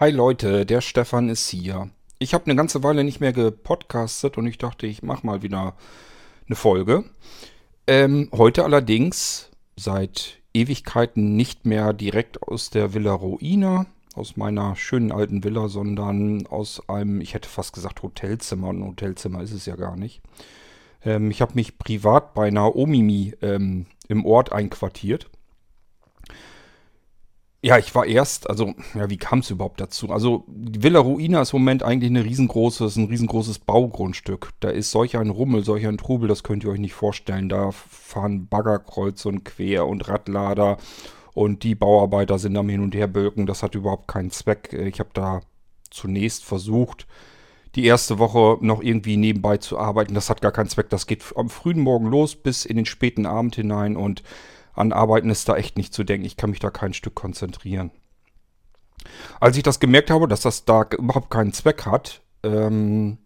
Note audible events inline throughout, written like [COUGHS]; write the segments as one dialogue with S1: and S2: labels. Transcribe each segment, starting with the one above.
S1: Hi Leute, der Stefan ist hier. Ich habe eine ganze Weile nicht mehr gepodcastet und ich dachte, ich mache mal wieder eine Folge. Ähm, heute allerdings seit Ewigkeiten nicht mehr direkt aus der Villa Ruina, aus meiner schönen alten Villa, sondern aus einem, ich hätte fast gesagt Hotelzimmer. Ein Hotelzimmer ist es ja gar nicht. Ähm, ich habe mich privat bei einer Omimi ähm, im Ort einquartiert. Ja, ich war erst, also, ja, wie kam es überhaupt dazu? Also, Villa Ruina ist im Moment eigentlich eine riesengroßes, ein riesengroßes Baugrundstück. Da ist solch ein Rummel, solch ein Trubel, das könnt ihr euch nicht vorstellen. Da fahren Baggerkreuz und quer und Radlader und die Bauarbeiter sind am Hin- und Herbölken. Das hat überhaupt keinen Zweck. Ich habe da zunächst versucht, die erste Woche noch irgendwie nebenbei zu arbeiten. Das hat gar keinen Zweck. Das geht am frühen Morgen los bis in den späten Abend hinein und an Arbeiten ist da echt nicht zu denken. Ich kann mich da kein Stück konzentrieren. Als ich das gemerkt habe, dass das da überhaupt keinen Zweck hat, ähm,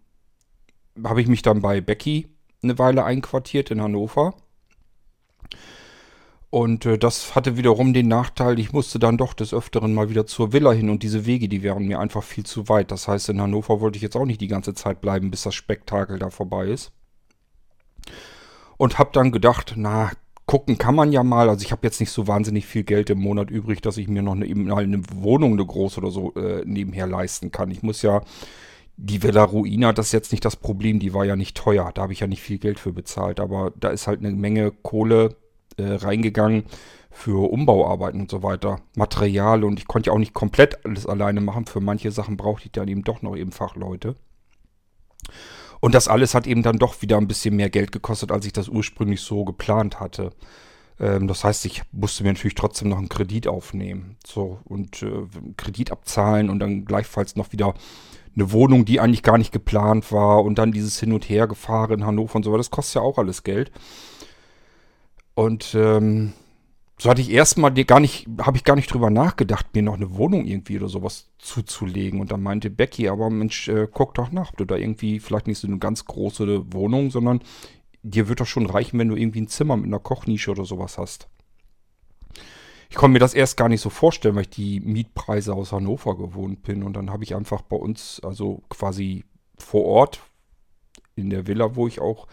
S1: habe ich mich dann bei Becky eine Weile einquartiert in Hannover. Und äh, das hatte wiederum den Nachteil, ich musste dann doch des Öfteren mal wieder zur Villa hin und diese Wege, die wären mir einfach viel zu weit. Das heißt, in Hannover wollte ich jetzt auch nicht die ganze Zeit bleiben, bis das Spektakel da vorbei ist. Und habe dann gedacht, na, gucken kann man ja mal. Also ich habe jetzt nicht so wahnsinnig viel Geld im Monat übrig, dass ich mir noch eine, eine Wohnung, eine große oder so äh, nebenher leisten kann. Ich muss ja, die Villa Ruina, das ist jetzt nicht das Problem, die war ja nicht teuer. Da habe ich ja nicht viel Geld für bezahlt. Aber da ist halt eine Menge Kohle äh, reingegangen für Umbauarbeiten und so weiter. Material und ich konnte ja auch nicht komplett alles alleine machen. Für manche Sachen brauchte ich dann eben doch noch eben Fachleute. Und das alles hat eben dann doch wieder ein bisschen mehr Geld gekostet, als ich das ursprünglich so geplant hatte. Ähm, das heißt, ich musste mir natürlich trotzdem noch einen Kredit aufnehmen. So, und äh, Kredit abzahlen und dann gleichfalls noch wieder eine Wohnung, die eigentlich gar nicht geplant war und dann dieses Hin und Her gefahren in Hannover und so weiter. Das kostet ja auch alles Geld. Und ähm, so hatte ich erstmal gar nicht, habe ich gar nicht drüber nachgedacht, mir noch eine Wohnung irgendwie oder sowas zuzulegen. Und dann meinte Becky, aber Mensch, äh, guck doch nach, ob du da irgendwie vielleicht nicht so eine ganz große Wohnung, sondern dir wird doch schon reichen, wenn du irgendwie ein Zimmer mit einer Kochnische oder sowas hast. Ich konnte mir das erst gar nicht so vorstellen, weil ich die Mietpreise aus Hannover gewohnt bin. Und dann habe ich einfach bei uns, also quasi vor Ort, in der Villa, wo ich auch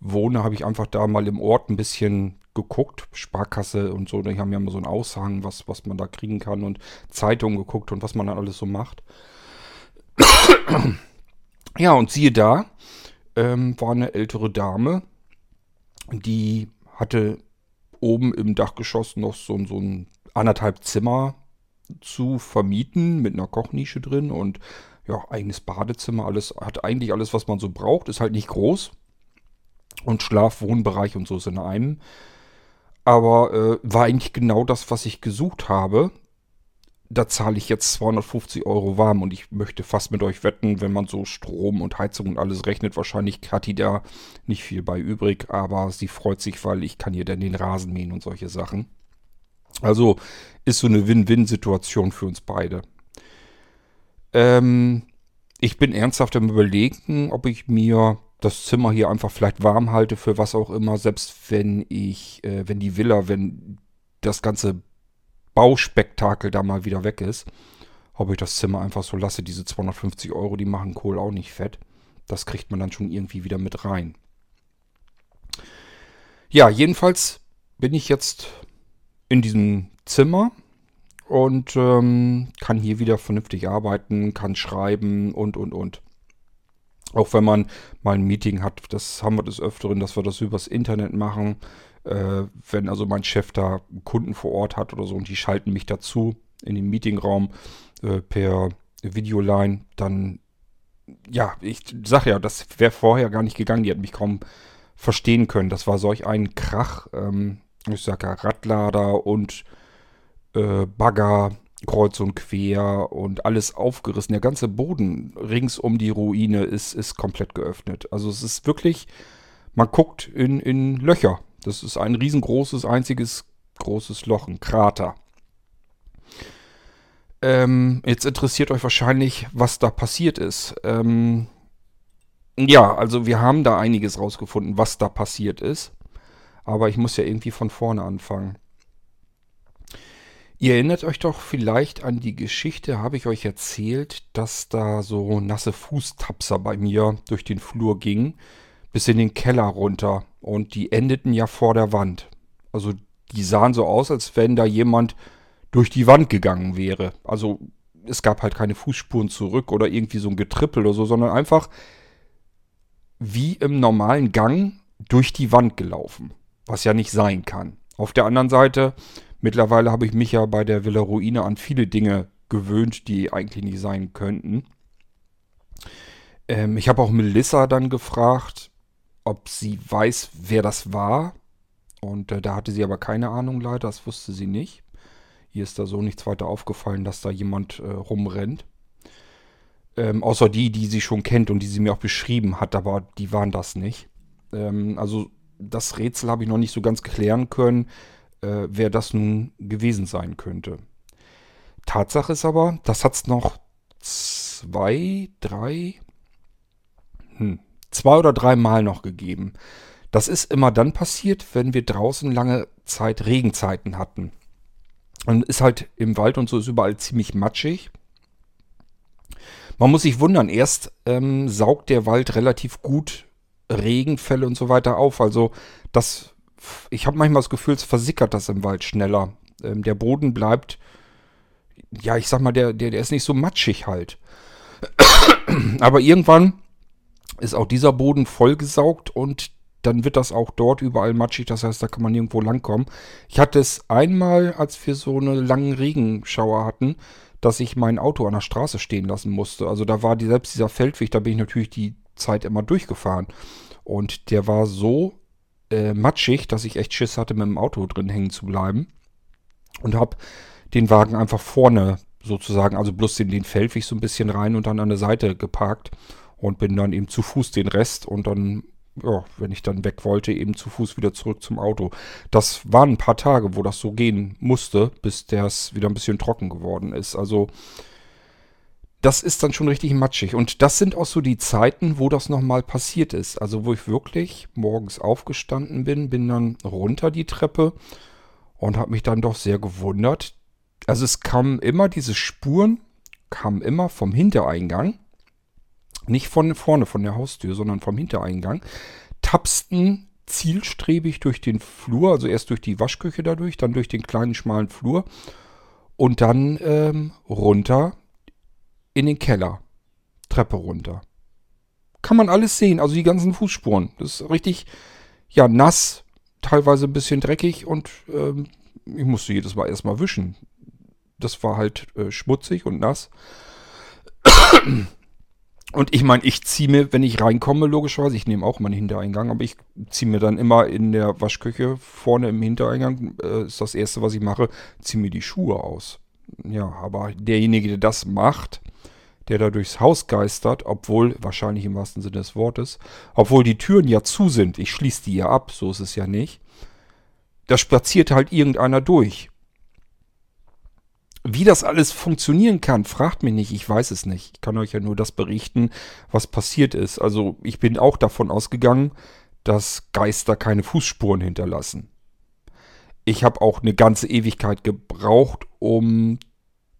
S1: wohne, habe ich einfach da mal im Ort ein bisschen geguckt, Sparkasse und so, die haben ja immer so einen Aushang, was, was man da kriegen kann und Zeitungen geguckt und was man dann alles so macht. [COUGHS] ja, und siehe da, ähm, war eine ältere Dame, die hatte oben im Dachgeschoss noch so, so ein anderthalb Zimmer zu vermieten mit einer Kochnische drin und ja, eigenes Badezimmer, alles, hat eigentlich alles, was man so braucht, ist halt nicht groß. Und Schlaf, Wohnbereich und so ist in einem. Aber äh, war eigentlich genau das, was ich gesucht habe. Da zahle ich jetzt 250 Euro warm und ich möchte fast mit euch wetten, wenn man so Strom und Heizung und alles rechnet, wahrscheinlich hat die da nicht viel bei übrig, aber sie freut sich, weil ich kann ihr dann den Rasen mähen und solche Sachen. Also ist so eine Win-Win-Situation für uns beide. Ähm, ich bin ernsthaft im Überlegen, ob ich mir das Zimmer hier einfach vielleicht warm halte für was auch immer, selbst wenn ich, äh, wenn die Villa, wenn das ganze Bauspektakel da mal wieder weg ist, ob ich das Zimmer einfach so lasse. Diese 250 Euro, die machen Kohl auch nicht fett. Das kriegt man dann schon irgendwie wieder mit rein. Ja, jedenfalls bin ich jetzt in diesem Zimmer und ähm, kann hier wieder vernünftig arbeiten, kann schreiben und, und, und. Auch wenn man mal ein Meeting hat, das haben wir des Öfteren, dass wir das übers Internet machen. Äh, wenn also mein Chef da Kunden vor Ort hat oder so und die schalten mich dazu in den Meetingraum äh, per Videoline, dann ja, ich sag ja, das wäre vorher gar nicht gegangen. Die hat mich kaum verstehen können. Das war solch ein Krach. Ähm, ich sage ja Radlader und äh, Bagger kreuz und quer und alles aufgerissen. Der ganze Boden rings um die Ruine ist, ist komplett geöffnet. Also es ist wirklich, man guckt in, in Löcher. Das ist ein riesengroßes, einziges großes Loch, ein Krater. Ähm, jetzt interessiert euch wahrscheinlich, was da passiert ist. Ähm, ja, also wir haben da einiges rausgefunden, was da passiert ist. Aber ich muss ja irgendwie von vorne anfangen. Ihr erinnert euch doch vielleicht an die Geschichte, habe ich euch erzählt, dass da so nasse Fußtapser bei mir durch den Flur gingen, bis in den Keller runter. Und die endeten ja vor der Wand. Also die sahen so aus, als wenn da jemand durch die Wand gegangen wäre. Also es gab halt keine Fußspuren zurück oder irgendwie so ein Getrippel oder so, sondern einfach wie im normalen Gang durch die Wand gelaufen. Was ja nicht sein kann. Auf der anderen Seite, mittlerweile habe ich mich ja bei der Villa Ruine an viele Dinge gewöhnt, die eigentlich nicht sein könnten. Ähm, ich habe auch Melissa dann gefragt, ob sie weiß, wer das war. Und äh, da hatte sie aber keine Ahnung leider, das wusste sie nicht. Ihr ist da so nichts weiter aufgefallen, dass da jemand äh, rumrennt. Ähm, außer die, die sie schon kennt und die sie mir auch beschrieben hat, aber die waren das nicht. Ähm, also das Rätsel habe ich noch nicht so ganz klären können, äh, wer das nun gewesen sein könnte. Tatsache ist aber, das hat es noch zwei, drei, hm, zwei oder drei Mal noch gegeben. Das ist immer dann passiert, wenn wir draußen lange Zeit Regenzeiten hatten. Und ist halt im Wald und so ist überall ziemlich matschig. Man muss sich wundern, erst ähm, saugt der Wald relativ gut Regenfälle und so weiter auf. Also das, ich habe manchmal das Gefühl, es versickert das im Wald schneller. Ähm, der Boden bleibt, ja, ich sag mal, der, der, der ist nicht so matschig halt. [COUGHS] Aber irgendwann ist auch dieser Boden vollgesaugt und dann wird das auch dort überall matschig. Das heißt, da kann man nirgendwo langkommen. Ich hatte es einmal, als wir so eine langen Regenschauer hatten, dass ich mein Auto an der Straße stehen lassen musste. Also da war die, selbst dieser Feldweg, da bin ich natürlich die Zeit immer durchgefahren. Und der war so äh, matschig, dass ich echt Schiss hatte, mit dem Auto drin hängen zu bleiben. Und habe den Wagen einfach vorne sozusagen, also bloß den, den Feldweg so ein bisschen rein und dann an der Seite geparkt und bin dann eben zu Fuß den Rest und dann ja, wenn ich dann weg wollte, eben zu Fuß wieder zurück zum Auto. Das waren ein paar Tage, wo das so gehen musste, bis das wieder ein bisschen trocken geworden ist. Also das ist dann schon richtig matschig. Und das sind auch so die Zeiten, wo das nochmal passiert ist. Also wo ich wirklich morgens aufgestanden bin, bin dann runter die Treppe und habe mich dann doch sehr gewundert. Also es kamen immer diese Spuren, kamen immer vom Hintereingang nicht von vorne von der Haustür, sondern vom Hintereingang, tapsten zielstrebig durch den Flur, also erst durch die Waschküche dadurch, dann durch den kleinen schmalen Flur und dann ähm, runter in den Keller. Treppe runter. Kann man alles sehen, also die ganzen Fußspuren. Das ist richtig, ja, nass, teilweise ein bisschen dreckig und ähm, ich musste jedes Mal erstmal wischen. Das war halt äh, schmutzig und nass. Und ich meine, ich ziehe mir, wenn ich reinkomme, logischerweise, ich nehme auch meinen Hintereingang, aber ich ziehe mir dann immer in der Waschküche vorne im Hintereingang, äh, ist das erste, was ich mache, ziehe mir die Schuhe aus. Ja, aber derjenige, der das macht, der da durchs Haus geistert, obwohl, wahrscheinlich im wahrsten Sinne des Wortes, obwohl die Türen ja zu sind, ich schließe die ja ab, so ist es ja nicht, da spaziert halt irgendeiner durch. Wie das alles funktionieren kann, fragt mich nicht, ich weiß es nicht. Ich kann euch ja nur das berichten, was passiert ist. Also ich bin auch davon ausgegangen, dass Geister keine Fußspuren hinterlassen. Ich habe auch eine ganze Ewigkeit gebraucht, um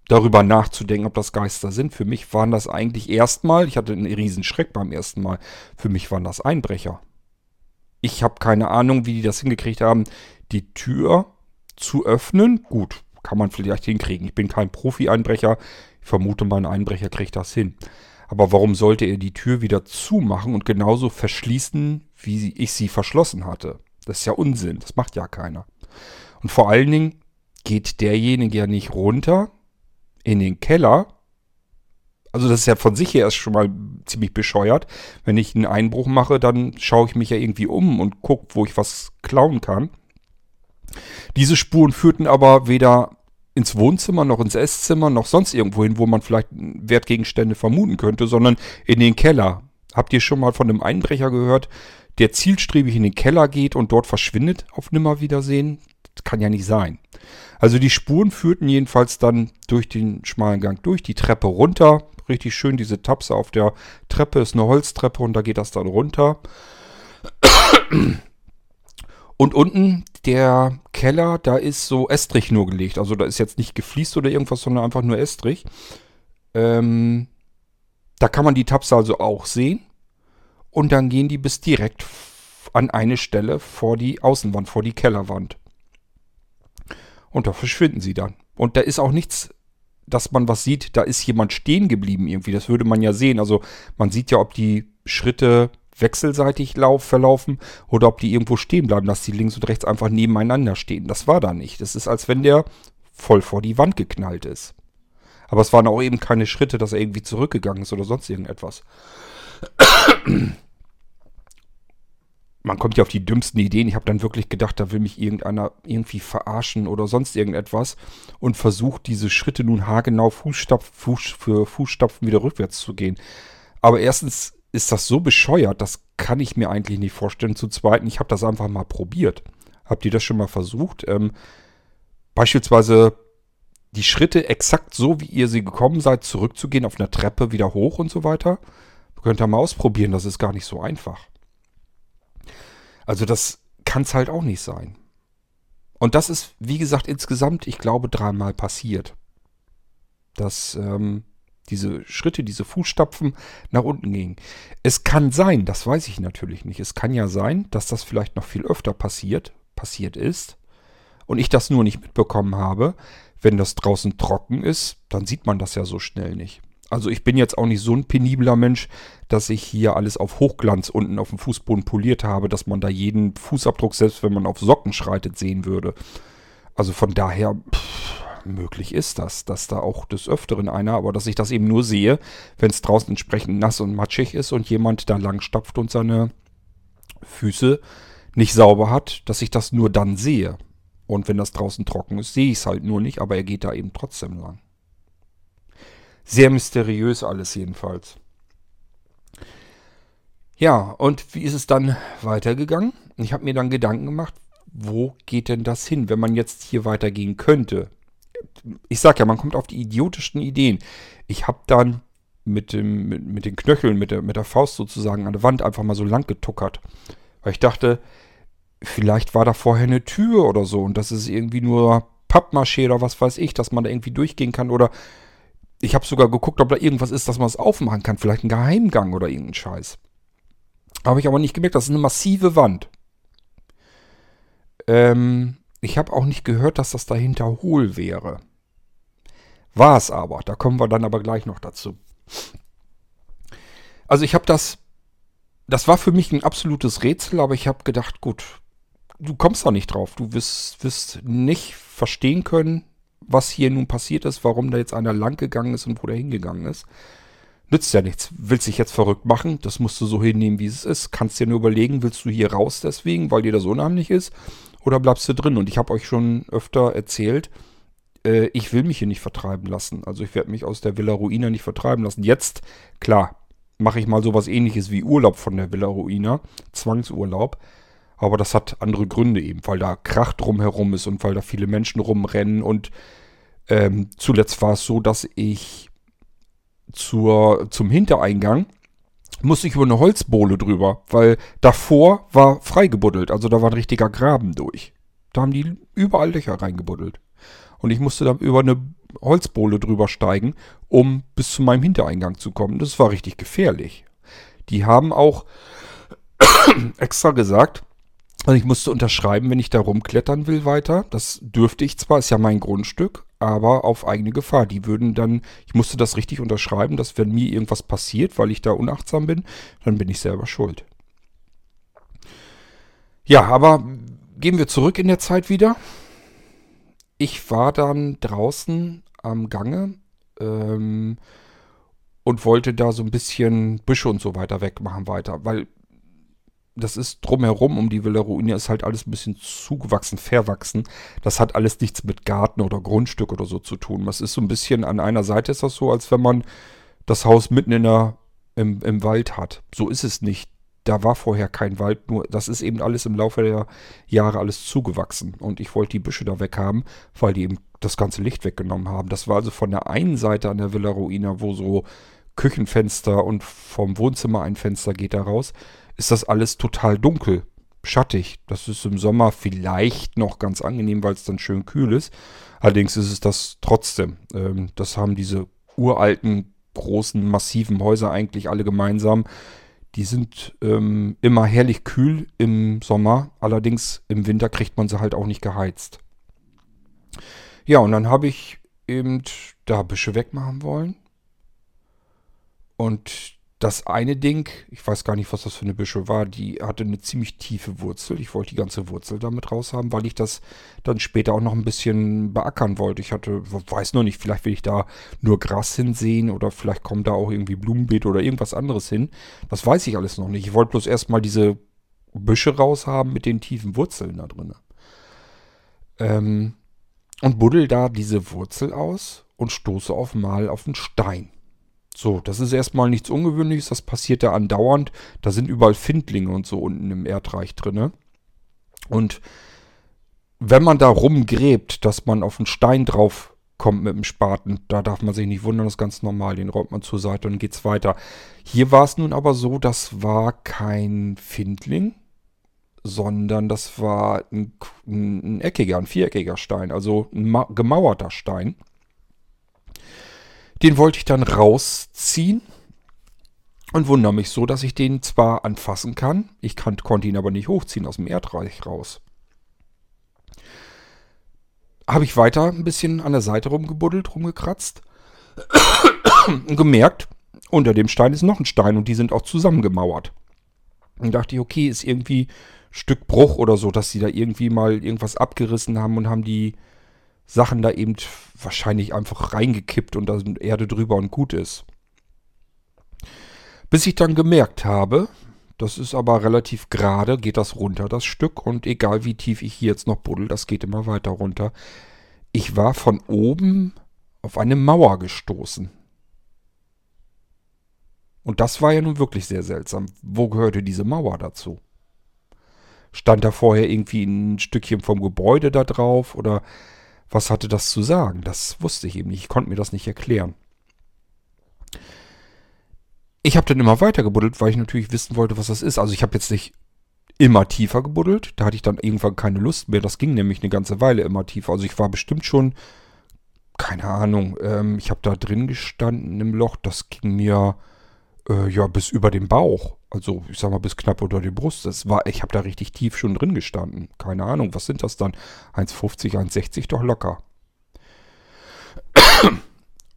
S1: darüber nachzudenken, ob das Geister sind. Für mich waren das eigentlich erstmal, ich hatte einen riesen Schreck beim ersten Mal, für mich waren das Einbrecher. Ich habe keine Ahnung, wie die das hingekriegt haben, die Tür zu öffnen. Gut, kann man vielleicht hinkriegen. Ich bin kein Profi-Einbrecher. Ich vermute mal, ein Einbrecher kriegt das hin. Aber warum sollte er die Tür wieder zumachen und genauso verschließen, wie ich sie verschlossen hatte? Das ist ja Unsinn. Das macht ja keiner. Und vor allen Dingen geht derjenige ja nicht runter in den Keller, Also das ist ja von sich her erst schon mal ziemlich bescheuert. Wenn ich einen Einbruch mache, dann schaue ich mich ja irgendwie um und gucke, wo ich was klauen kann. Diese Spuren führten aber weder ins Wohnzimmer, noch ins Esszimmer, noch sonst irgendwo hin, wo man vielleicht Wertgegenstände vermuten könnte, sondern in den Keller. Habt ihr schon mal von einem Einbrecher gehört, der zielstrebig in den Keller geht und dort verschwindet auf Nimmerwiedersehen? Das kann ja nicht sein. Also die Spuren führten jedenfalls dann durch den schmalen Gang durch, die Treppe runter. Richtig schön, diese Tapse auf der Treppe ist eine Holztreppe und da geht das dann runter. Und unten der Keller, da ist so Estrich nur gelegt. Also da ist jetzt nicht gefliest oder irgendwas, sondern einfach nur Estrich. Ähm, da kann man die Tapse also auch sehen. Und dann gehen die bis direkt an eine Stelle vor die Außenwand, vor die Kellerwand. Und da verschwinden sie dann. Und da ist auch nichts, dass man was sieht, da ist jemand stehen geblieben irgendwie. Das würde man ja sehen. Also man sieht ja, ob die Schritte wechselseitig lauf, verlaufen oder ob die irgendwo stehen bleiben, dass die links und rechts einfach nebeneinander stehen. Das war da nicht. Das ist, als wenn der voll vor die Wand geknallt ist. Aber es waren auch eben keine Schritte, dass er irgendwie zurückgegangen ist oder sonst irgendetwas. Man kommt ja auf die dümmsten Ideen. Ich habe dann wirklich gedacht, da will mich irgendeiner irgendwie verarschen oder sonst irgendetwas und versucht, diese Schritte nun haargenau Fußstapf, Fuß für Fußstapfen wieder rückwärts zu gehen. Aber erstens ist das so bescheuert, das kann ich mir eigentlich nicht vorstellen. Zu zweiten, ich habe das einfach mal probiert. Habt ihr das schon mal versucht? Ähm, beispielsweise die Schritte exakt so, wie ihr sie gekommen seid, zurückzugehen, auf einer Treppe wieder hoch und so weiter. Könnt ihr mal ausprobieren, das ist gar nicht so einfach. Also das kann es halt auch nicht sein. Und das ist, wie gesagt, insgesamt, ich glaube, dreimal passiert. Das ähm, diese Schritte, diese Fußstapfen nach unten gingen. Es kann sein, das weiß ich natürlich nicht. Es kann ja sein, dass das vielleicht noch viel öfter passiert, passiert ist und ich das nur nicht mitbekommen habe. Wenn das draußen trocken ist, dann sieht man das ja so schnell nicht. Also ich bin jetzt auch nicht so ein penibler Mensch, dass ich hier alles auf Hochglanz unten auf dem Fußboden poliert habe, dass man da jeden Fußabdruck, selbst wenn man auf Socken schreitet, sehen würde. Also von daher, pff, möglich ist das, dass da auch des Öfteren einer, aber dass ich das eben nur sehe, wenn es draußen entsprechend nass und matschig ist und jemand da lang stapft und seine Füße nicht sauber hat, dass ich das nur dann sehe. Und wenn das draußen trocken ist, sehe ich es halt nur nicht, aber er geht da eben trotzdem lang. Sehr mysteriös alles jedenfalls. Ja, und wie ist es dann weitergegangen? Ich habe mir dann Gedanken gemacht, wo geht denn das hin, wenn man jetzt hier weitergehen könnte? ich sag ja, man kommt auf die idiotischsten Ideen. Ich habe dann mit, dem, mit, mit, den Knöcheln, mit der, mit der Faust sozusagen an der Wand einfach mal so lang getuckert. Weil ich dachte, vielleicht war da vorher eine Tür oder so und das ist irgendwie nur Pappmaché oder was weiß ich, dass man da irgendwie durchgehen kann oder ich habe sogar geguckt, ob da irgendwas ist, dass man es aufmachen kann. Vielleicht ein Geheimgang oder irgendein Scheiß. Habe ich aber nicht gemerkt, das ist eine massive Wand. Ähm, ich habe auch nicht gehört, dass das dahinter hohl wäre. War es aber. Da kommen wir dann aber gleich noch dazu. Also ich habe das, das war für mich ein absolutes Rätsel, aber ich habe gedacht, gut, du kommst da nicht drauf. Du wirst, wirst nicht verstehen können, was hier nun passiert ist, warum da jetzt einer lang gegangen ist und wo der hingegangen ist. Nützt ja nichts. Willst dich jetzt verrückt machen? Das musst du so hinnehmen, wie es ist. Kannst dir nur überlegen, willst du hier raus deswegen, weil dir das unheimlich ist? Oder bleibst du drin? Und ich habe euch schon öfter erzählt, äh, ich will mich hier nicht vertreiben lassen. Also ich werde mich aus der Villa Ruina nicht vertreiben lassen. Jetzt, klar, mache ich mal sowas ähnliches wie Urlaub von der Villa Ruina, Zwangsurlaub. Aber das hat andere Gründe eben, weil da Krach drumherum ist und weil da viele Menschen rumrennen. Und ähm, zuletzt war es so, dass ich zur, zum Hintereingang musste ich über eine Holzbohle drüber, weil davor war freigebuddelt, also da war ein richtiger Graben durch. Da haben die überall Löcher reingebuddelt. Und ich musste dann über eine Holzbohle drüber steigen, um bis zu meinem Hintereingang zu kommen. Das war richtig gefährlich. Die haben auch [COUGHS] extra gesagt, also ich musste unterschreiben, wenn ich da rumklettern will weiter. Das dürfte ich zwar, ist ja mein Grundstück, aber auf eigene Gefahr. Die würden dann, ich musste das richtig unterschreiben, dass wenn mir irgendwas passiert, weil ich da unachtsam bin, dann bin ich selber schuld. Ja, aber gehen wir zurück in der Zeit wieder. Ich war dann draußen am Gange ähm, und wollte da so ein bisschen Büsche und so weiter wegmachen weiter, weil das ist drumherum um die Villa Ruina ist halt alles ein bisschen zugewachsen, verwachsen. Das hat alles nichts mit Garten oder Grundstück oder so zu tun. Das ist so ein bisschen, an einer Seite ist das so, als wenn man das Haus mitten in der, im, im Wald hat. So ist es nicht. Da war vorher kein Wald, nur das ist eben alles im Laufe der Jahre alles zugewachsen. Und ich wollte die Büsche da weghaben, weil die eben das ganze Licht weggenommen haben. Das war also von der einen Seite an der Villa Ruina, wo so Küchenfenster und vom Wohnzimmer ein Fenster geht da raus, ist das alles total dunkel, schattig. Das ist im Sommer vielleicht noch ganz angenehm, weil es dann schön kühl ist. Allerdings ist es das trotzdem. Ähm, das haben diese uralten, großen, massiven Häuser eigentlich alle gemeinsam. Die sind ähm, immer herrlich kühl im Sommer. Allerdings im Winter kriegt man sie halt auch nicht geheizt. Ja, und dann habe ich eben da Büsche wegmachen wollen. Und das eine Ding, ich weiß gar nicht, was das für eine Büsche war, die hatte eine ziemlich tiefe Wurzel. Ich wollte die ganze Wurzel damit raus haben, weil ich das dann später auch noch ein bisschen beackern wollte. Ich hatte, weiß noch nicht, vielleicht will ich da nur Gras hinsehen oder vielleicht kommt da auch irgendwie Blumenbeet oder irgendwas anderes hin. Das weiß ich alles noch nicht. Ich wollte bloß erstmal diese Büsche raus haben mit den tiefen Wurzeln da drin. Ähm, und buddel da diese Wurzel aus und stoße auf mal auf einen Stein. So, das ist erstmal nichts Ungewöhnliches, das passiert ja andauernd. Da sind überall Findlinge und so unten im Erdreich drin. Und wenn man da rumgräbt, dass man auf einen Stein drauf kommt mit dem Spaten, da darf man sich nicht wundern, das ist ganz normal. Den räumt man zur Seite und geht's weiter. Hier war es nun aber so, das war kein Findling, sondern das war ein, ein, eckiger, ein viereckiger Stein, also ein gemauerter Stein. Den wollte ich dann rausziehen und wundere mich so, dass ich den zwar anfassen kann, ich kann, konnte ihn aber nicht hochziehen aus dem Erdreich raus. Habe ich weiter ein bisschen an der Seite rumgebuddelt, rumgekratzt [COUGHS] und gemerkt, unter dem Stein ist noch ein Stein und die sind auch zusammengemauert. Und dachte ich, okay, ist irgendwie Stück Bruch oder so, dass sie da irgendwie mal irgendwas abgerissen haben und haben die Sachen da eben wahrscheinlich einfach reingekippt und da sind Erde drüber und gut ist. Bis ich dann gemerkt habe, das ist aber relativ gerade, geht das runter, das Stück. Und egal wie tief ich hier jetzt noch buddel, das geht immer weiter runter. Ich war von oben auf eine Mauer gestoßen. Und das war ja nun wirklich sehr seltsam. Wo gehörte diese Mauer dazu? Stand da vorher irgendwie ein Stückchen vom Gebäude da drauf oder was hatte das zu sagen? Das wusste ich eben nicht. Ich konnte mir das nicht erklären. Ich habe dann immer weiter gebuddelt, weil ich natürlich wissen wollte, was das ist. Also ich habe jetzt nicht immer tiefer gebuddelt. Da hatte ich dann irgendwann keine Lust mehr. Das ging nämlich eine ganze Weile immer tiefer. Also ich war bestimmt schon, keine Ahnung, ähm, ich habe da drin gestanden im Loch. Das ging mir äh, ja bis über den Bauch. Also ich sag mal bis knapp unter die Brust. Das war, ich habe da richtig tief schon drin gestanden. Keine Ahnung, was sind das dann? 1,50, 1,60 doch locker.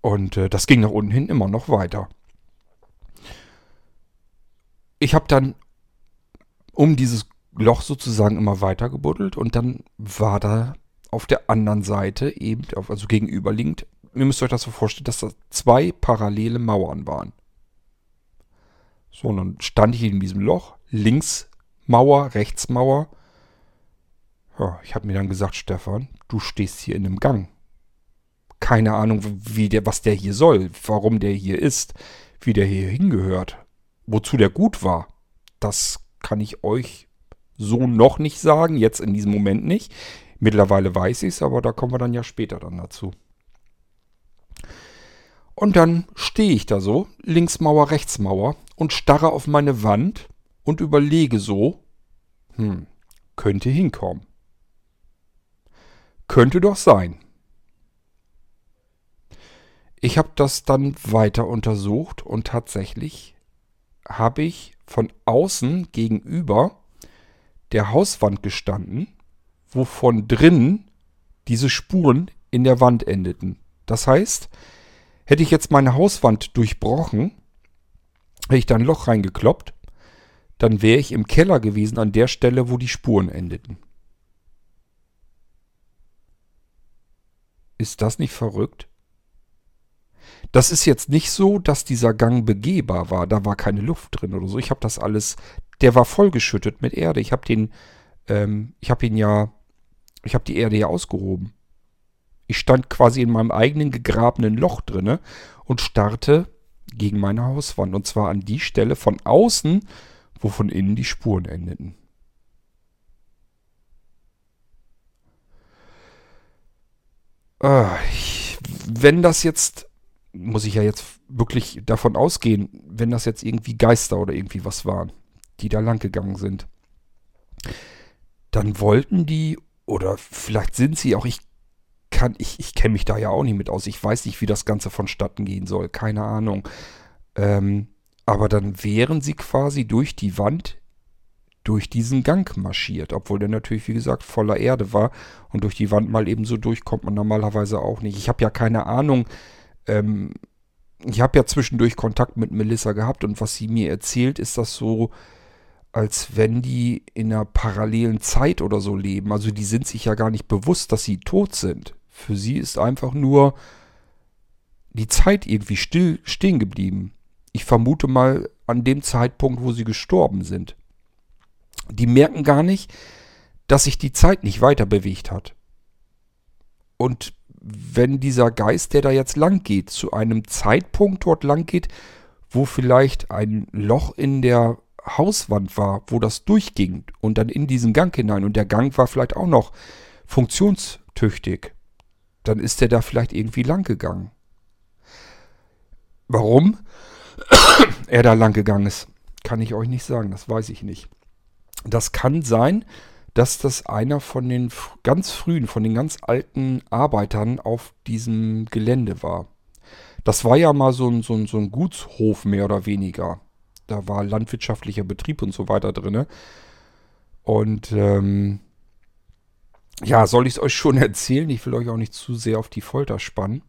S1: Und äh, das ging nach unten hin immer noch weiter. Ich habe dann um dieses Loch sozusagen immer weiter gebuddelt und dann war da auf der anderen Seite eben, also gegenüberliegend, ihr müsst euch das so vorstellen, dass da zwei parallele Mauern waren. So, und dann stand ich in diesem Loch. Links Mauer, rechts Mauer. Ja, ich habe mir dann gesagt, Stefan, du stehst hier in einem Gang. Keine Ahnung, wie der, was der hier soll, warum der hier ist, wie der hier hingehört, wozu der gut war. Das kann ich euch so noch nicht sagen, jetzt in diesem Moment nicht. Mittlerweile weiß ich es, aber da kommen wir dann ja später dann dazu. Und dann stehe ich da so, Linksmauer, Rechtsmauer, und starre auf meine Wand und überlege so, hm, könnte hinkommen. Könnte doch sein. Ich habe das dann weiter untersucht und tatsächlich habe ich von außen gegenüber der Hauswand gestanden, wovon drinnen diese Spuren in der Wand endeten. Das heißt, hätte ich jetzt meine Hauswand durchbrochen, Hätte ich da ein Loch reingekloppt, dann wäre ich im Keller gewesen an der Stelle, wo die Spuren endeten. Ist das nicht verrückt? Das ist jetzt nicht so, dass dieser Gang begehbar war. Da war keine Luft drin oder so. Ich habe das alles, der war vollgeschüttet mit Erde. Ich habe den, ähm, ich habe ihn ja, ich habe die Erde ja ausgehoben. Ich stand quasi in meinem eigenen gegrabenen Loch drinne und starrte gegen meine Hauswand. Und zwar an die Stelle von außen, wo von innen die Spuren endeten. Ah, wenn das jetzt, muss ich ja jetzt wirklich davon ausgehen, wenn das jetzt irgendwie Geister oder irgendwie was waren, die da lang gegangen sind, dann wollten die, oder vielleicht sind sie auch, ich kann, ich, ich kenne mich da ja auch nicht mit aus. Ich weiß nicht, wie das Ganze vonstatten gehen soll. Keine Ahnung. Ähm, aber dann wären sie quasi durch die Wand, durch diesen Gang marschiert. Obwohl der natürlich, wie gesagt, voller Erde war. Und durch die Wand mal eben so durchkommt man normalerweise auch nicht. Ich habe ja keine Ahnung. Ähm, ich habe ja zwischendurch Kontakt mit Melissa gehabt. Und was sie mir erzählt, ist das so als wenn die in einer parallelen Zeit oder so leben. Also die sind sich ja gar nicht bewusst, dass sie tot sind. Für sie ist einfach nur die Zeit irgendwie still stehen geblieben. Ich vermute mal an dem Zeitpunkt, wo sie gestorben sind. Die merken gar nicht, dass sich die Zeit nicht weiter bewegt hat. Und wenn dieser Geist, der da jetzt lang geht, zu einem Zeitpunkt dort lang geht, wo vielleicht ein Loch in der Hauswand war, wo das durchging und dann in diesen Gang hinein und der Gang war vielleicht auch noch funktionstüchtig, dann ist er da vielleicht irgendwie lang gegangen. Warum [COUGHS] er da lang gegangen ist, kann ich euch nicht sagen, das weiß ich nicht. Das kann sein, dass das einer von den ganz frühen, von den ganz alten Arbeitern auf diesem Gelände war. Das war ja mal so ein, so ein, so ein Gutshof mehr oder weniger. Da war landwirtschaftlicher Betrieb und so weiter drin. Und ähm, ja, soll ich es euch schon [LAUGHS] erzählen? Ich will euch auch nicht zu sehr auf die Folter spannen.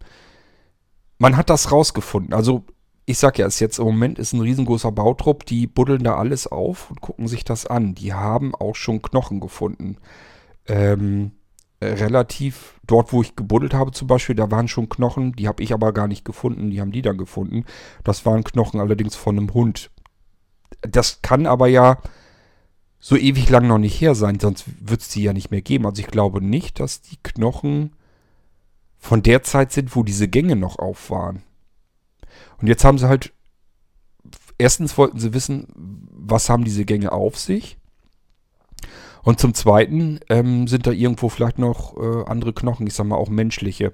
S1: Man hat das rausgefunden. Also, ich sag ja, es jetzt im Moment ist ein riesengroßer Bautrupp, die buddeln da alles auf und gucken sich das an. Die haben auch schon Knochen gefunden. Ähm, relativ, dort wo ich gebuddelt habe zum Beispiel, da waren schon Knochen, die habe ich aber gar nicht gefunden, die haben die dann gefunden. Das waren Knochen allerdings von einem Hund. Das kann aber ja so ewig lang noch nicht her sein, sonst wird es die ja nicht mehr geben. Also ich glaube nicht, dass die Knochen von der Zeit sind, wo diese Gänge noch auf waren. Und jetzt haben sie halt, erstens wollten sie wissen, was haben diese Gänge auf sich. Und zum Zweiten ähm, sind da irgendwo vielleicht noch äh, andere Knochen, ich sag mal auch menschliche.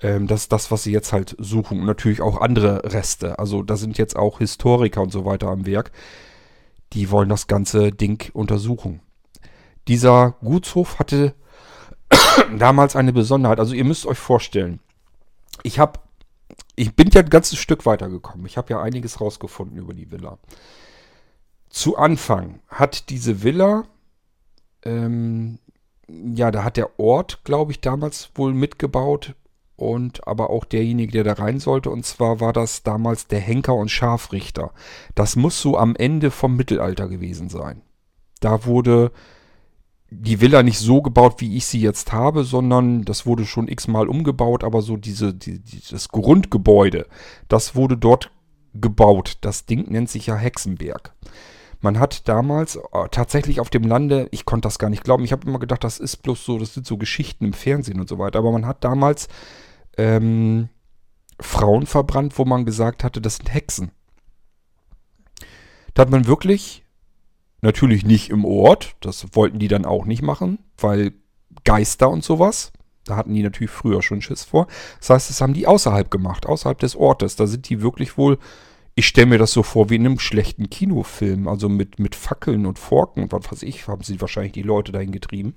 S1: Ähm, das ist das, was sie jetzt halt suchen. Und natürlich auch andere Reste. Also da sind jetzt auch Historiker und so weiter am Werk, die wollen das ganze Ding untersuchen. Dieser Gutshof hatte [COUGHS] damals eine Besonderheit. Also ihr müsst euch vorstellen, ich habe, ich bin ja ein ganzes Stück weitergekommen. Ich habe ja einiges rausgefunden über die Villa. Zu Anfang hat diese Villa, ähm, ja, da hat der Ort, glaube ich, damals wohl mitgebaut und aber auch derjenige, der da rein sollte. Und zwar war das damals der Henker und Scharfrichter. Das muss so am Ende vom Mittelalter gewesen sein. Da wurde die Villa nicht so gebaut, wie ich sie jetzt habe, sondern das wurde schon x-mal umgebaut, aber so diese, die, das Grundgebäude, das wurde dort gebaut. Das Ding nennt sich ja Hexenberg. Man hat damals äh, tatsächlich auf dem Lande, ich konnte das gar nicht glauben, ich habe immer gedacht, das ist bloß so, das sind so Geschichten im Fernsehen und so weiter, aber man hat damals ähm, Frauen verbrannt, wo man gesagt hatte, das sind Hexen. Da hat man wirklich, natürlich nicht im Ort, das wollten die dann auch nicht machen, weil Geister und sowas, da hatten die natürlich früher schon Schiss vor. Das heißt, das haben die außerhalb gemacht, außerhalb des Ortes. Da sind die wirklich wohl, ich stelle mir das so vor wie in einem schlechten Kinofilm, also mit, mit Fackeln und Forken und was weiß ich, haben sie wahrscheinlich die Leute dahin getrieben.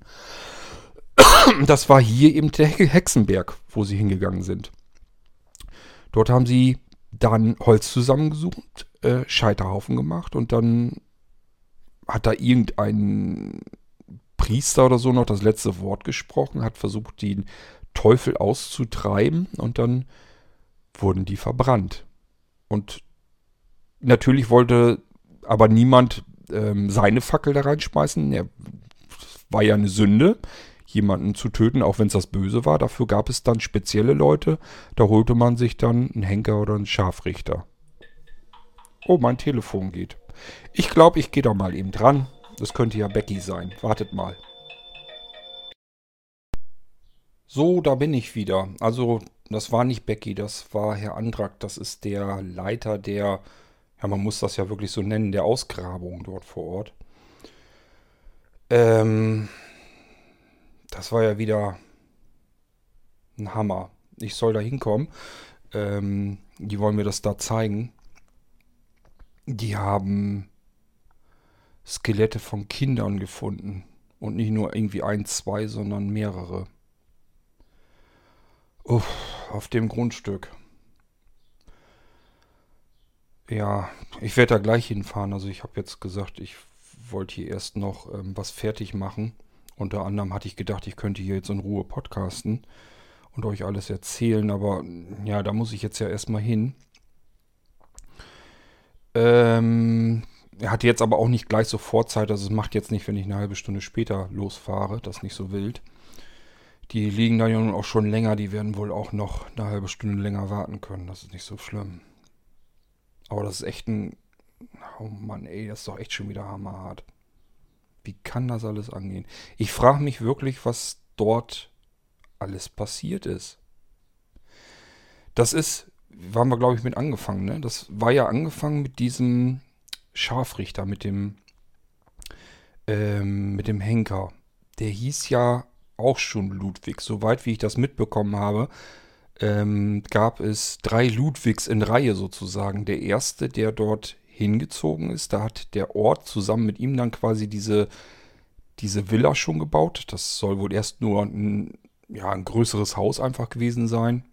S1: [CLEARS THROAT] Das war hier eben der Hexenberg, wo sie hingegangen sind. Dort haben sie dann Holz zusammengesucht, äh, Scheiterhaufen gemacht und dann hat da irgendein Priester oder so noch das letzte Wort gesprochen, hat versucht, den Teufel auszutreiben und dann wurden die verbrannt. Und natürlich wollte aber niemand ähm, seine Fackel da reinschmeißen. Er war ja eine Sünde. jemanden zu töten, auch wenn es das Böse war. Dafür gab es dann spezielle Leute. Da holte man sich dann einen Henker oder einen Scharfrichter. Oh, mein Telefon geht. Ich glaube, ich gehe da mal eben dran. Das könnte ja Becky sein. Wartet mal. So, da bin ich wieder. Also, das war nicht Becky, das war Herr Andrak. Das ist der Leiter der, ja, man muss das ja wirklich so nennen, der Ausgrabung dort vor Ort. Ähm, das war ja wieder ein Hammer. Ich soll da hinkommen. Ähm, die wollen mir das da zeigen. Die haben Skelette von Kindern gefunden. Und nicht nur irgendwie ein, zwei, sondern mehrere. Uff, auf dem Grundstück. Ja, ich werde da gleich hinfahren. Also ich habe jetzt gesagt, ich wollte hier erst noch ähm, was fertig machen. Unter anderem hatte ich gedacht, ich könnte hier jetzt in Ruhe podcasten und euch alles erzählen. Aber ja, da muss ich jetzt ja erstmal hin. Ähm, er hatte jetzt aber auch nicht gleich sofort Zeit. Also es macht jetzt nicht, wenn ich eine halbe Stunde später losfahre. Das ist nicht so wild. Die liegen da ja nun auch schon länger. Die werden wohl auch noch eine halbe Stunde länger warten können. Das ist nicht so schlimm. Aber das ist echt ein... Oh Mann, ey, das ist doch echt schon wieder hammerhart. Wie kann das alles angehen? Ich frage mich wirklich, was dort alles passiert ist. Das ist, waren wir glaube ich mit angefangen, ne? Das war ja angefangen mit diesem Scharfrichter, mit dem, ähm, mit dem Henker. Der hieß ja auch schon Ludwig. Soweit wie ich das mitbekommen habe, ähm, gab es drei Ludwigs in Reihe sozusagen. Der erste, der dort hingezogen ist, da hat der Ort zusammen mit ihm dann quasi diese, diese Villa schon gebaut. Das soll wohl erst nur ein, ja, ein größeres Haus einfach gewesen sein.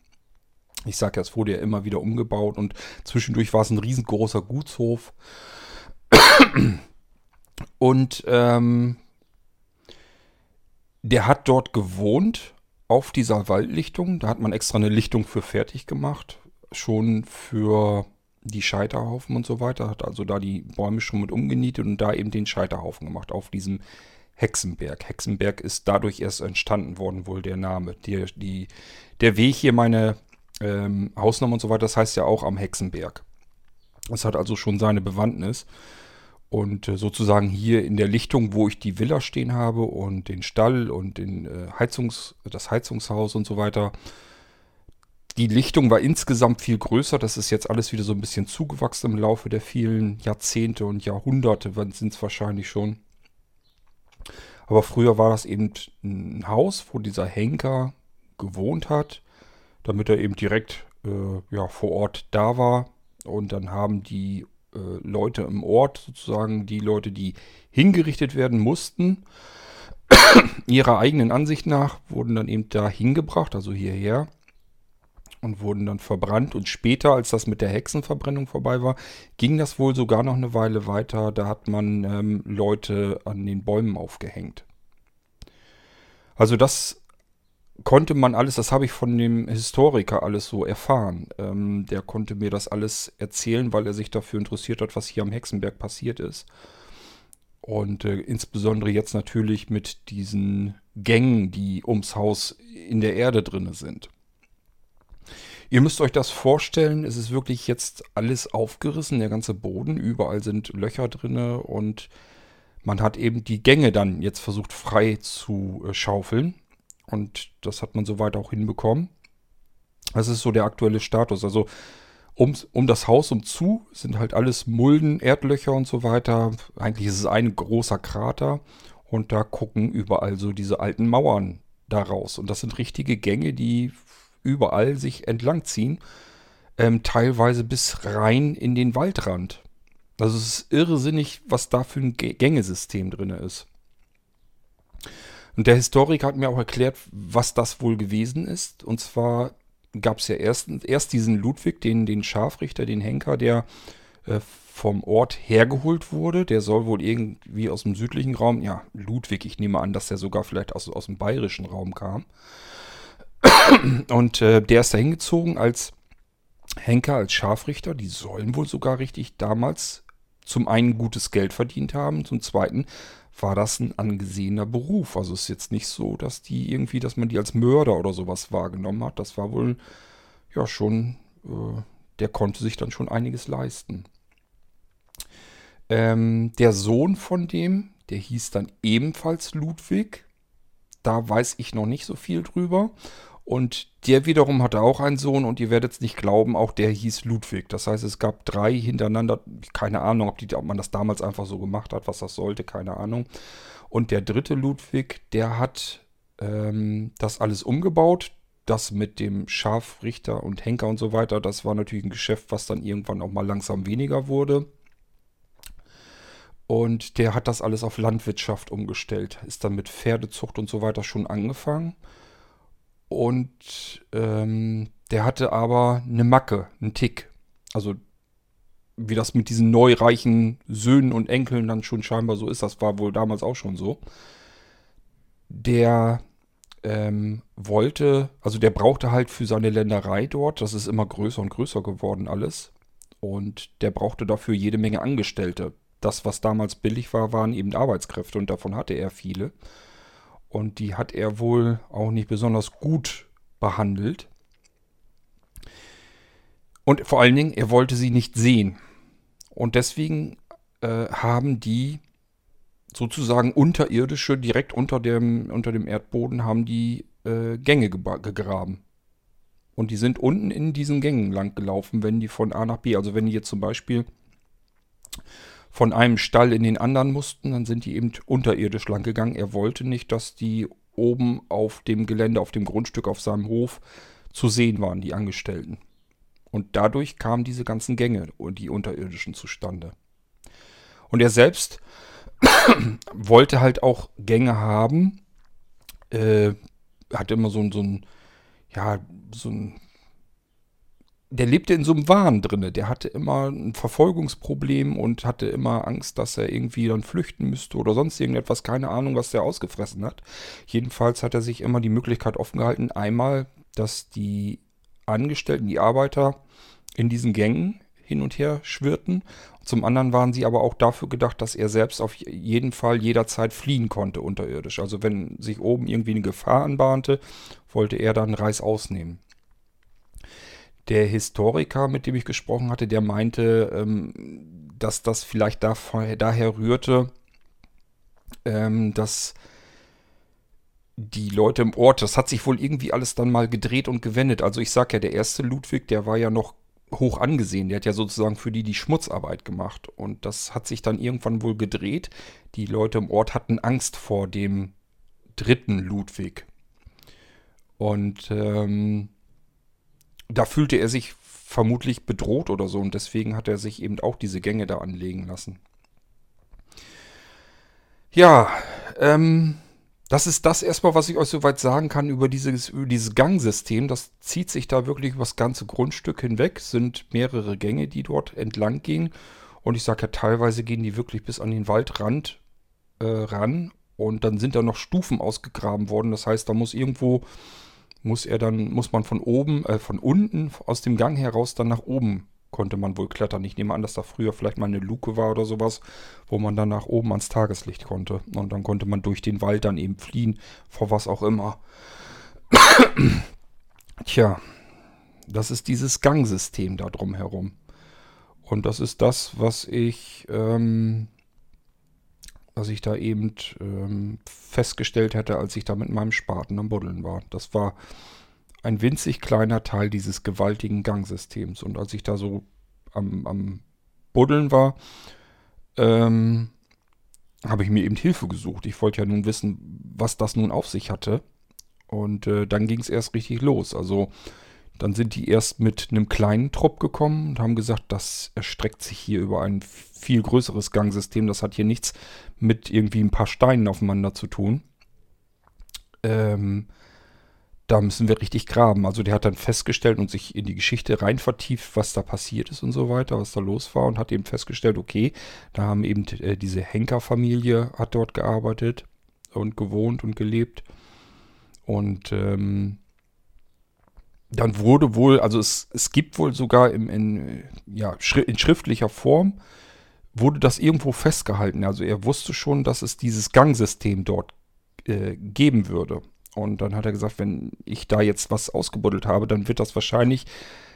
S1: Ich sage ja, es wurde ja immer wieder umgebaut und zwischendurch war es ein riesengroßer Gutshof. Und ähm, der hat dort gewohnt, auf dieser Waldlichtung. Da hat man extra eine Lichtung für fertig gemacht. Schon für die Scheiterhaufen und so weiter. Hat also da die Bäume schon mit umgenietet und da eben den Scheiterhaufen gemacht. Auf diesem Hexenberg. Hexenberg ist dadurch erst entstanden worden, wohl der Name. Die, die, der Weg hier, meine ähm, Hausnummer und so weiter, das heißt ja auch am Hexenberg. Das hat also schon seine Bewandtnis. Und äh, sozusagen hier in der Lichtung, wo ich die Villa stehen habe und den Stall und den, äh, Heizungs-, das Heizungshaus und so weiter. Die Lichtung war insgesamt viel größer. Das ist jetzt alles wieder so ein bisschen zugewachsen im Laufe der vielen Jahrzehnte und Jahrhunderte, sind es wahrscheinlich schon. Aber früher war das eben ein Haus, wo dieser Henker gewohnt hat, damit er eben direkt äh, ja, vor Ort da war. Und dann haben die Leute im Ort, sozusagen die Leute, die hingerichtet werden mussten, [COUGHS] ihrer eigenen Ansicht nach, wurden dann eben da hingebracht, also hierher, und wurden dann verbrannt. Und später, als das mit der Hexenverbrennung vorbei war, ging das wohl sogar noch eine Weile weiter. Da hat man ähm, Leute an den Bäumen aufgehängt. Also das konnte man alles, das habe ich von dem Historiker alles so erfahren. Ähm, der konnte mir das alles erzählen, weil er sich dafür interessiert hat, was hier am Hexenberg passiert ist. Und äh, insbesondere jetzt natürlich mit diesen Gängen, die ums Haus in der Erde drinne sind. Ihr müsst euch das vorstellen, es ist wirklich jetzt alles aufgerissen, der ganze Boden, überall sind Löcher drinne und man hat eben die Gänge dann jetzt versucht frei zu äh, schaufeln. Und das hat man soweit auch hinbekommen. Das ist so der aktuelle Status. Also um, um das Haus umzu sind halt alles Mulden, Erdlöcher und so weiter. Eigentlich ist es ein großer Krater und da gucken überall so diese alten Mauern daraus. Und das sind richtige Gänge, die überall sich entlang ziehen. Ähm, teilweise bis rein in den Waldrand. Also es ist irrsinnig, was da für ein Gängesystem drin ist. Und der Historiker hat mir auch erklärt, was das wohl gewesen ist. Und zwar gab es ja erst, erst diesen Ludwig, den, den Scharfrichter, den Henker, der äh, vom Ort hergeholt wurde. Der soll wohl irgendwie aus dem südlichen Raum, ja, Ludwig, ich nehme an, dass der sogar vielleicht aus, aus dem bayerischen Raum kam. Und äh, der ist da hingezogen als Henker, als Scharfrichter. Die sollen wohl sogar richtig damals zum einen gutes Geld verdient haben, zum zweiten war das ein angesehener Beruf. Also es ist jetzt nicht so, dass die irgendwie, dass man die als Mörder oder sowas wahrgenommen hat. Das war wohl ja schon, äh, der konnte sich dann schon einiges leisten. Ähm, der Sohn von dem, der hieß dann ebenfalls Ludwig. Da weiß ich noch nicht so viel drüber. Und der wiederum hatte auch einen Sohn und ihr werdet es nicht glauben, auch der hieß Ludwig. Das heißt, es gab drei hintereinander, keine Ahnung, ob, die, ob man das damals einfach so gemacht hat, was das sollte, keine Ahnung. Und der dritte Ludwig, der hat ähm, das alles umgebaut. Das mit dem Scharfrichter und Henker und so weiter, das war natürlich ein Geschäft, was dann irgendwann auch mal langsam weniger wurde. Und der hat das alles auf Landwirtschaft umgestellt. Ist dann mit Pferdezucht und so weiter schon angefangen. Und ähm, der hatte aber eine Macke, einen Tick. Also wie das mit diesen neureichen Söhnen und Enkeln dann schon scheinbar so ist, das war wohl damals auch schon so. Der ähm, wollte, also der brauchte halt für seine Länderei dort, das ist immer größer und größer geworden alles. Und der brauchte dafür jede Menge Angestellte. Das, was damals billig war, waren eben Arbeitskräfte und davon hatte er viele. Und die hat er wohl auch nicht besonders gut behandelt. Und vor allen Dingen, er wollte sie nicht sehen. Und deswegen äh, haben die sozusagen unterirdische, direkt unter dem, unter dem Erdboden, haben die äh, Gänge gegraben. Und die sind unten in diesen Gängen lang gelaufen, wenn die von A nach B, also wenn die jetzt zum Beispiel von einem Stall in den anderen mussten, dann sind die eben unterirdisch lang gegangen. Er wollte nicht, dass die oben auf dem Gelände, auf dem Grundstück, auf seinem Hof zu sehen waren, die Angestellten. Und dadurch kamen diese ganzen Gänge und die unterirdischen zustande. Und er selbst [COUGHS] wollte halt auch Gänge haben, äh, hatte immer so, so ein, ja, so ein der lebte in so einem Wahn drinne. Der hatte immer ein Verfolgungsproblem und hatte immer Angst, dass er irgendwie dann flüchten müsste oder sonst irgendetwas. Keine Ahnung, was der ausgefressen hat. Jedenfalls hat er sich immer die Möglichkeit offen gehalten, einmal, dass die Angestellten, die Arbeiter in diesen Gängen hin und her schwirrten. Zum anderen waren sie aber auch dafür gedacht, dass er selbst auf jeden Fall jederzeit fliehen konnte unterirdisch. Also wenn sich oben irgendwie eine Gefahr anbahnte, wollte er dann Reis ausnehmen. Der Historiker, mit dem ich gesprochen hatte, der meinte, ähm, dass das vielleicht daher rührte, ähm, dass die Leute im Ort, das hat sich wohl irgendwie alles dann mal gedreht und gewendet. Also ich sag ja, der erste Ludwig, der war ja noch hoch angesehen. Der hat ja sozusagen für die die Schmutzarbeit gemacht. Und das hat sich dann irgendwann wohl gedreht. Die Leute im Ort hatten Angst vor dem dritten Ludwig. Und ähm, da fühlte er sich vermutlich bedroht oder so und deswegen hat er sich eben auch diese Gänge da anlegen lassen. Ja, ähm, das ist das erstmal, was ich euch soweit sagen kann über dieses, über dieses Gangsystem. Das zieht sich da wirklich über das ganze Grundstück hinweg. Sind mehrere Gänge, die dort entlang gehen. Und ich sage ja, teilweise gehen die wirklich bis an den Waldrand äh, ran. Und dann sind da noch Stufen ausgegraben worden. Das heißt, da muss irgendwo muss er dann, muss man von oben, äh, von unten aus dem Gang heraus dann nach oben konnte man wohl klettern. Ich nehme an, dass da früher vielleicht mal eine Luke war oder sowas, wo man dann nach oben ans Tageslicht konnte. Und dann konnte man durch den Wald dann eben fliehen, vor was auch immer. [CLEARS THROAT] Tja, das ist dieses Gangsystem da drumherum. Und das ist das, was ich ähm, was ich da eben ähm, festgestellt hätte, als ich da mit meinem Spaten am Buddeln war. Das war ein winzig kleiner Teil dieses gewaltigen Gangsystems. Und als ich da so am, am Buddeln war, ähm, habe ich mir eben Hilfe gesucht. Ich wollte ja nun wissen, was das nun auf sich hatte. Und äh, dann ging es erst richtig los. Also dann sind die erst mit einem kleinen Trupp gekommen und haben gesagt, das erstreckt sich hier über ein viel größeres Gangsystem. Das hat hier nichts mit irgendwie ein paar Steinen aufeinander zu tun. Ähm, da müssen wir richtig graben. Also der hat dann festgestellt und sich in die Geschichte rein vertieft, was da passiert ist und so weiter, was da los war und hat eben festgestellt, okay, da haben eben äh, diese Henkerfamilie hat dort gearbeitet und gewohnt und gelebt. Und ähm, dann wurde wohl, also es, es gibt wohl sogar im, in, ja, in schriftlicher Form, wurde das irgendwo festgehalten. Also er wusste schon, dass es dieses Gangsystem dort äh, geben würde. Und dann hat er gesagt, wenn ich da jetzt was ausgebuddelt habe, dann wird das wahrscheinlich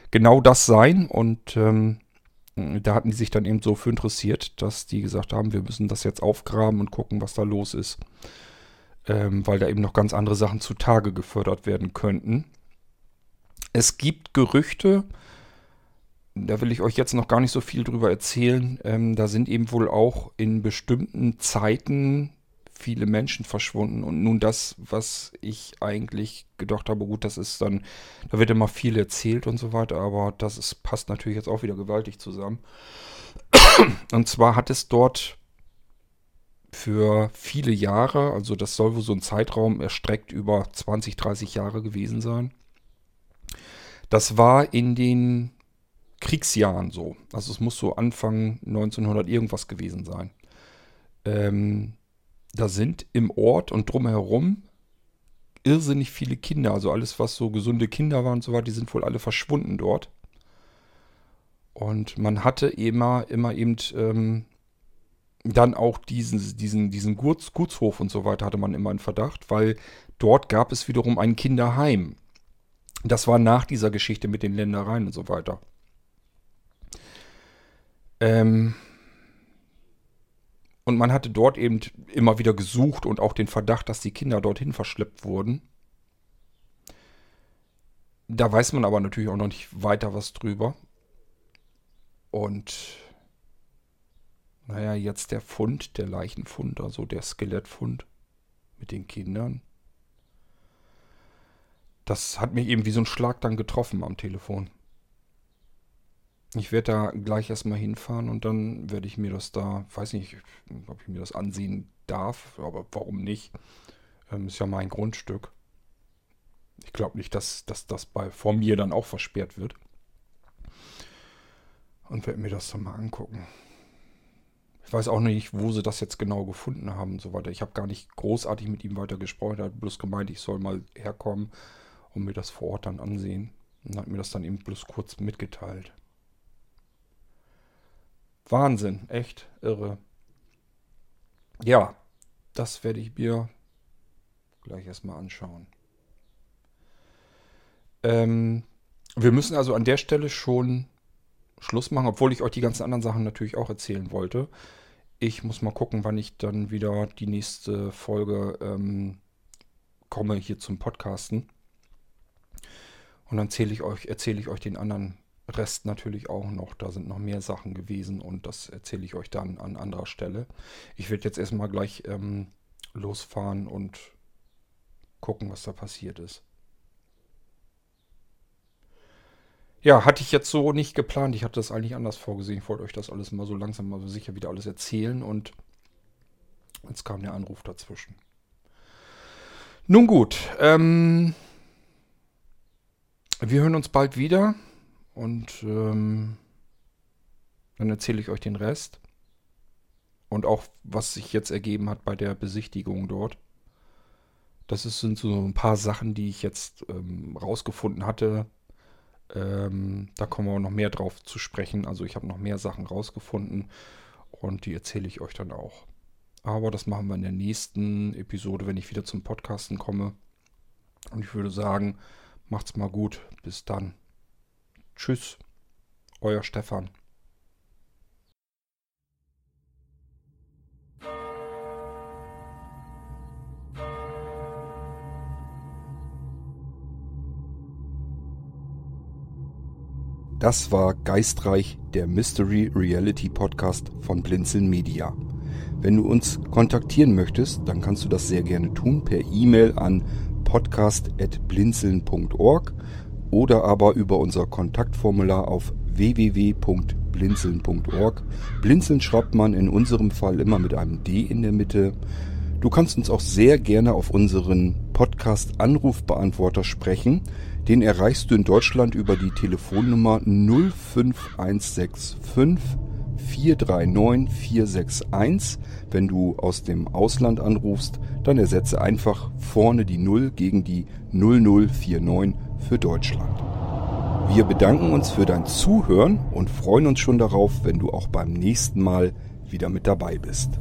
S1: genau das sein. Und ähm, da hatten die sich dann eben so für interessiert, dass die gesagt haben, wir müssen das jetzt aufgraben und gucken, was da los ist. Ähm, weil da eben noch ganz andere Sachen zutage gefördert werden könnten. Es gibt Gerüchte, da will ich euch jetzt noch gar nicht so viel drüber erzählen. Ähm, da sind eben wohl auch in bestimmten Zeiten viele Menschen verschwunden. Und nun das, was ich eigentlich gedacht habe, gut, das ist dann, da wird immer viel erzählt und so weiter, aber das ist, passt natürlich jetzt auch wieder gewaltig zusammen. [COUGHS] Und zwar hat es dort für viele Jahre, also das soll wohl so ein Zeitraum erstreckt über 20, 30 Jahre gewesen sein. Das war in den Kriegsjahren so. Also es muss so Anfang 1900 irgendwas gewesen sein. Ähm, da sind im Ort und drumherum irrsinnig viele Kinder. Also alles, was so gesunde Kinder waren und so weiter, die sind wohl alle verschwunden dort. Und man hatte immer, immer eben ähm, dann auch diesen, diesen, diesen Guts, Gutshof und so weiter hatte man immer einen Verdacht, weil dort gab es wiederum ein Kinderheim. Das war nach dieser Geschichte mit den Ländereien und so weiter. Ähm, und man hatte dort eben immer wieder gesucht und auch den Verdacht, dass die Kinder dorthin verschleppt wurden. Da weiß man aber natürlich auch noch nicht weiter was drüber. Und naja, jetzt der Fund, der Leichenfund, also der Skelettfund mit den Kindern. Das hat mich eben wie so ein Schlag dann getroffen am Telefon. Ich werde da gleich erstmal hinfahren und dann werde ich mir das da, weiß nicht, ob ich mir das ansehen darf, aber warum nicht? Ähm, ist ja mein Grundstück. Ich glaube nicht, dass, dass das bei, vor mir dann auch versperrt wird. Und werde mir das dann mal angucken. Ich weiß auch nicht, wo sie das jetzt genau gefunden haben und so weiter. Ich habe gar nicht großartig mit ihm weiter gesprochen. Er hat bloß gemeint, ich soll mal herkommen und mir das vor Ort dann ansehen. Und hat mir das dann eben bloß kurz mitgeteilt. Wahnsinn, echt irre. Ja, das werde ich mir gleich erstmal anschauen. Ähm, wir müssen also an der Stelle schon Schluss machen, obwohl ich euch die ganzen anderen Sachen natürlich auch erzählen wollte. Ich muss mal gucken, wann ich dann wieder die nächste Folge ähm, komme hier zum Podcasten. Und dann erzähle ich euch, erzähle ich euch den anderen Rest natürlich auch noch. Da sind noch mehr Sachen gewesen und das erzähle ich euch dann an anderer Stelle. Ich werde jetzt erstmal gleich ähm, losfahren und gucken, was da passiert ist. Ja, hatte ich jetzt so nicht geplant. Ich hatte das eigentlich anders vorgesehen. Ich wollte euch das alles mal so langsam, mal so sicher wieder alles erzählen und jetzt kam der Anruf dazwischen. Nun gut, ähm, wir hören uns bald wieder. Und ähm, dann erzähle ich euch den Rest. Und auch, was sich jetzt ergeben hat bei der Besichtigung dort. Das ist, sind so ein paar Sachen, die ich jetzt ähm, rausgefunden hatte. Ähm, da kommen wir noch mehr drauf zu sprechen. Also ich habe noch mehr Sachen rausgefunden und die erzähle ich euch dann auch. Aber das machen wir in der nächsten Episode, wenn ich wieder zum Podcasten komme. Und ich würde sagen, macht's mal gut. Bis dann. Tschüss, euer Stefan. Das war Geistreich, der Mystery Reality Podcast von Blinzeln Media. Wenn du uns kontaktieren möchtest, dann kannst du das sehr gerne tun per E-Mail an podcast.blinzeln.org oder aber über unser Kontaktformular auf www.blinzeln.org. Blinzeln schreibt man in unserem Fall immer mit einem D in der Mitte. Du kannst uns auch sehr gerne auf unseren Podcast Anrufbeantworter sprechen. Den erreichst du in Deutschland über die Telefonnummer 05165 439 461. Wenn du aus dem Ausland anrufst, dann ersetze einfach vorne die 0 gegen die 0049 für Deutschland. Wir bedanken uns für dein Zuhören und freuen uns schon darauf, wenn du auch beim nächsten Mal wieder mit dabei bist.